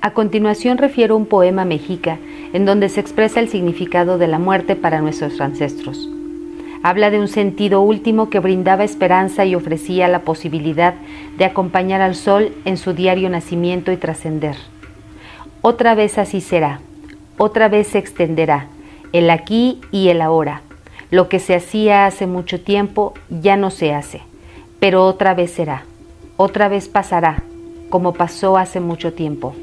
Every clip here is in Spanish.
A continuación refiero un poema mexica en donde se expresa el significado de la muerte para nuestros ancestros. Habla de un sentido último que brindaba esperanza y ofrecía la posibilidad de acompañar al sol en su diario nacimiento y trascender. Otra vez así será, otra vez se extenderá, el aquí y el ahora. Lo que se hacía hace mucho tiempo ya no se hace, pero otra vez será, otra vez pasará, como pasó hace mucho tiempo.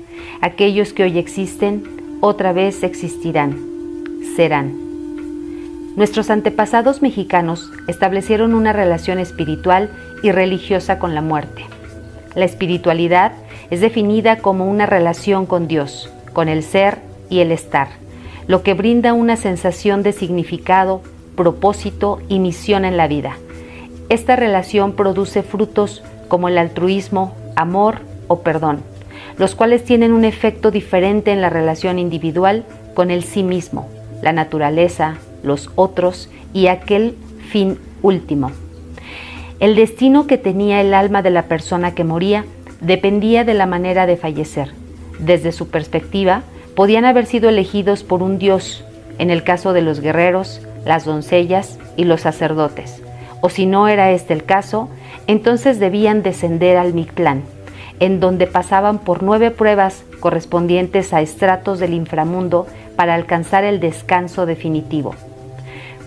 Aquellos que hoy existen, otra vez existirán, serán. Nuestros antepasados mexicanos establecieron una relación espiritual y religiosa con la muerte. La espiritualidad es definida como una relación con Dios, con el ser y el estar, lo que brinda una sensación de significado, propósito y misión en la vida. Esta relación produce frutos como el altruismo, amor o perdón los cuales tienen un efecto diferente en la relación individual con el sí mismo, la naturaleza, los otros y aquel fin último. El destino que tenía el alma de la persona que moría dependía de la manera de fallecer. Desde su perspectiva, podían haber sido elegidos por un dios, en el caso de los guerreros, las doncellas y los sacerdotes. O si no era este el caso, entonces debían descender al Mictlán, en donde pasaban por nueve pruebas correspondientes a estratos del inframundo para alcanzar el descanso definitivo.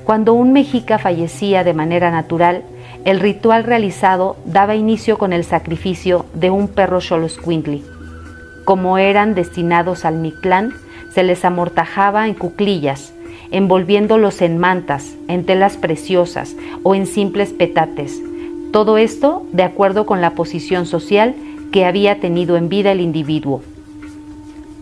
Cuando un mexica fallecía de manera natural, el ritual realizado daba inicio con el sacrificio de un perro xoloscuintli. Como eran destinados al Mictlán, se les amortajaba en cuclillas, envolviéndolos en mantas, en telas preciosas o en simples petates. Todo esto de acuerdo con la posición social que había tenido en vida el individuo.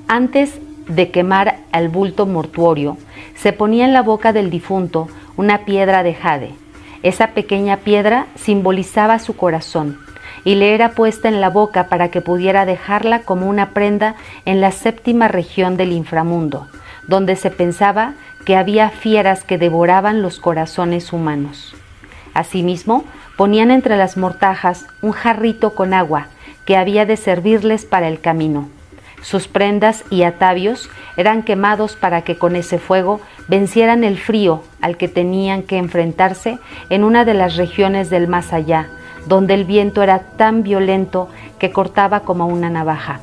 Antes de quemar al bulto mortuorio, se ponía en la boca del difunto una piedra de jade. Esa pequeña piedra simbolizaba su corazón y le era puesta en la boca para que pudiera dejarla como una prenda en la séptima región del inframundo, donde se pensaba que había fieras que devoraban los corazones humanos. Asimismo, ponían entre las mortajas un jarrito con agua que había de servirles para el camino. Sus prendas y atavios eran quemados para que con ese fuego vencieran el frío al que tenían que enfrentarse en una de las regiones del más allá, donde el viento era tan violento que cortaba como una navaja.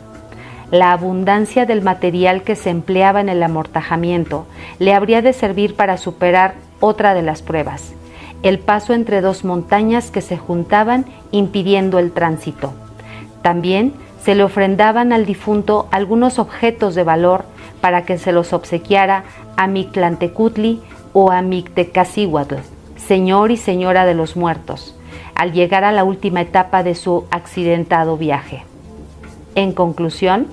La abundancia del material que se empleaba en el amortajamiento le habría de servir para superar otra de las pruebas, el paso entre dos montañas que se juntaban impidiendo el tránsito. También se le ofrendaban al difunto algunos objetos de valor para que se los obsequiara a Mictlantecutli o a Mictecacihuatl, señor y señora de los muertos, al llegar a la última etapa de su accidentado viaje. En conclusión,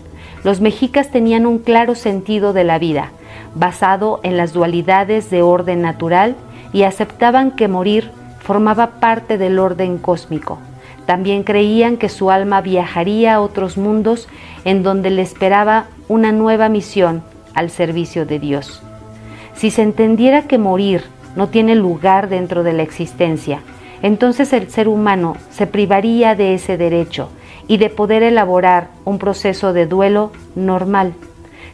los mexicas tenían un claro sentido de la vida, basado en las dualidades de orden natural y aceptaban que morir formaba parte del orden cósmico también creían que su alma viajaría a otros mundos en donde le esperaba una nueva misión al servicio de Dios. Si se entendiera que morir no tiene lugar dentro de la existencia, entonces el ser humano se privaría de ese derecho y de poder elaborar un proceso de duelo normal.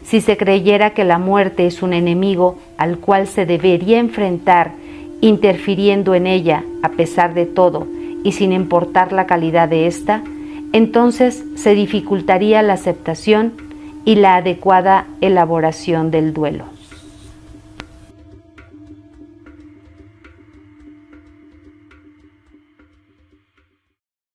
Si se creyera que la muerte es un enemigo al cual se debería enfrentar interfiriendo en ella a pesar de todo, y sin importar la calidad de ésta, entonces se dificultaría la aceptación y la adecuada elaboración del duelo.